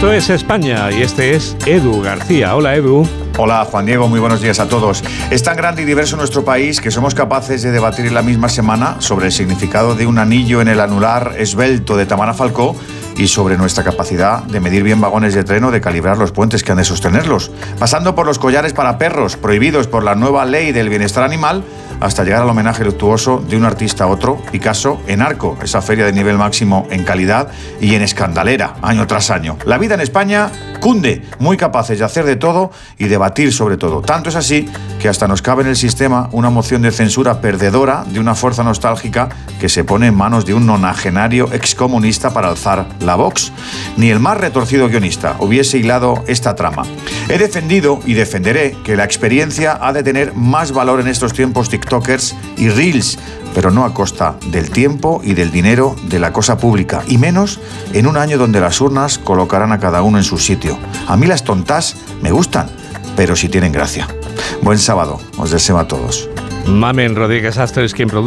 Esto es España y este es Edu García. Hola Edu. Hola Juan Diego, muy buenos días a todos. Es tan grande y diverso nuestro país que somos capaces de debatir en la misma semana sobre el significado de un anillo en el anular esbelto de Tamara Falcó y sobre nuestra capacidad de medir bien vagones de tren o de calibrar los puentes que han de sostenerlos, pasando por los collares para perros prohibidos por la nueva ley del bienestar animal hasta llegar al homenaje luctuoso de un artista a otro, Picasso, en Arco, esa feria de nivel máximo en calidad y en escandalera, año tras año. La vida en España cunde, muy capaces de hacer de todo y debatir sobre todo. Tanto es así que hasta nos cabe en el sistema una moción de censura perdedora de una fuerza nostálgica que se pone en manos de un nonagenario excomunista para alzar la Vox. Ni el más retorcido guionista hubiese hilado esta trama. He defendido y defenderé que la experiencia ha de tener más valor en estos tiempos TikTokers y Reels, pero no a costa del tiempo y del dinero de la cosa pública, y menos en un año donde las urnas colocarán a cada uno en su sitio. A mí las tontas me gustan, pero si tienen gracia. Buen sábado, os deseo a todos. Mamen Rodríguez Astro es quien produce.